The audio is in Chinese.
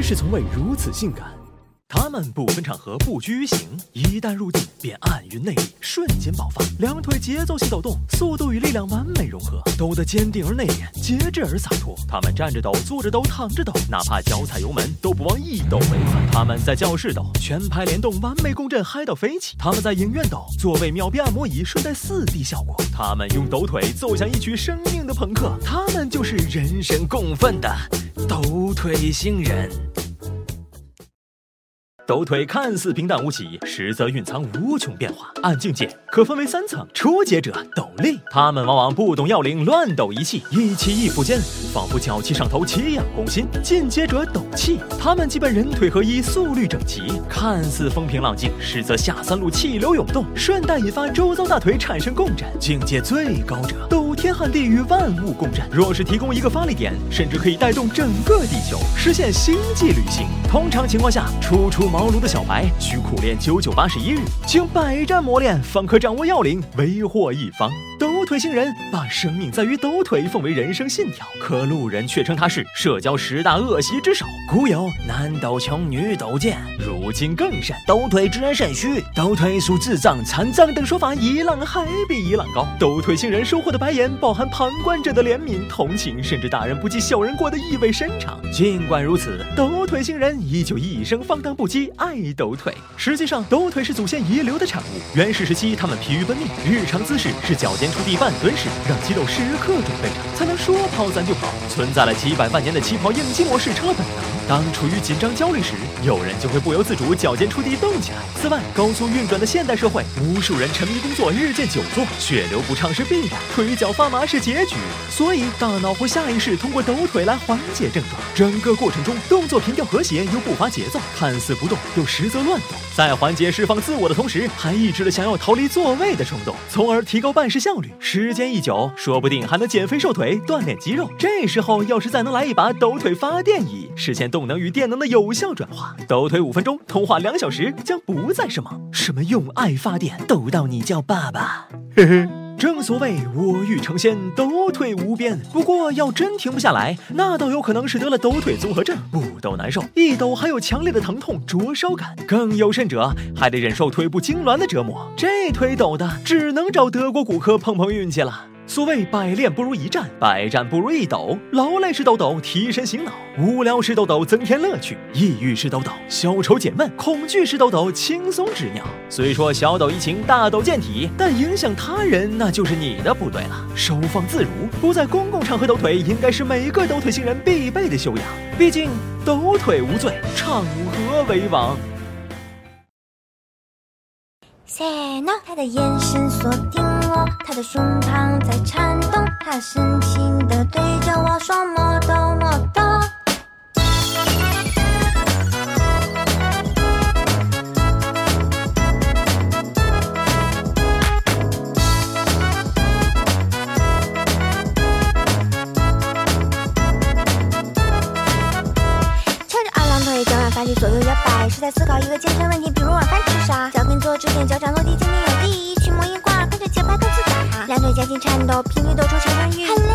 知识从未如此性感。他们不分场合，不拘于形，一旦入地便暗云内力，瞬间爆发。两腿节奏性抖动，速度与力量完美融合，抖得坚定而内敛，节制而洒脱。他们站着抖，坐着抖，躺着抖，哪怕脚踩油门都不忘一抖为快。他们在教室抖，全排联动，完美共振，嗨到飞起。他们在影院抖，座位秒变按摩椅，顺带四 D 效果。他们用抖腿奏响一曲生命的朋克，他们就是人神共愤的抖腿星人。抖腿看似平淡无奇，实则蕴藏无穷变化。按境界可分为三层：初阶者抖力，他们往往不懂要领，乱抖一气，一气一伏间，仿佛脚气上头，奇痒攻心。进阶者抖气，他们基本人腿合一，速率整齐，看似风平浪静，实则下三路气流涌动，顺带引发周遭大腿产生共振。境界最高者抖天撼地，与万物共振。若是提供一个发力点，甚至可以带动整个地球，实现星际旅行。通常情况下，初出茅茅庐的小白需苦练九九八十一日，经百战磨练，方可掌握要领，为祸一方。抖腿星人把生命在于抖腿奉为人生信条，可路人却称他是社交十大恶习之首。古有男抖穷，女抖贱，如今更甚，抖腿之人甚虚，抖腿属智障、残障等说法一浪还比一浪高。抖腿星人收获的白眼，饱含旁观者的怜悯、同情，甚至大人不计小人过的意味深长。尽管如此，抖腿星人依旧一生放荡不羁，爱抖腿。实际上，抖腿是祖先遗留的产物。原始时期，他们疲于奔命，日常姿势是脚尖。触地半蹲式，让肌肉时刻准备着，才能说跑咱就跑。存在了几百万年的起跑应激模式车本能。当处于紧张焦虑时，有人就会不由自主脚尖触地动起来。此外，高速运转的现代社会，无数人沉迷工作，日渐久坐，血流不畅是必然，腿脚发麻是结局。所以，大脑会下意识通过抖腿来缓解症状。整个过程中，动作平调和谐又不乏节奏，看似不动，又实则乱动。在缓解释放自我的同时，还抑制了想要逃离座位的冲动，从而提高办事效率。时间一久，说不定还能减肥瘦腿、锻炼肌肉。这时候，要是再能来一把抖腿发电椅，实现动。动能与电能的有效转化，抖腿五分钟，通话两小时，将不再是梦。什么用爱发电，抖到你叫爸爸？嘿嘿，正所谓我欲成仙，抖腿无边。不过要真停不下来，那倒有可能是得了抖腿综合症，不抖难受，一抖还有强烈的疼痛、灼烧感。更有甚者，还得忍受腿部痉挛的折磨。这腿抖的，只能找德国骨科碰碰运气了。所谓百练不如一战，百战不如一抖。劳累时抖抖，提神醒脑；无聊时抖抖，增添乐趣；抑郁时抖抖，消愁解闷；恐惧时抖抖，轻松止尿。虽说小抖怡情，大抖健体，但影响他人那就是你的不对了。收放自如，不在公共场合抖腿，应该是每个抖腿星人必备的修养。毕竟抖腿无罪，场合为王。Say no，他的眼神锁定我，他的胸膛在颤动，他深情地对着我说莫抖莫左右摇摆，是在思考一个健身问题，比如晚饭吃啥。脚跟做直线，脚掌落地，精力有力，一曲魔音挂，跟着节拍各自在。两腿夹紧颤抖，频率抖出成人欲。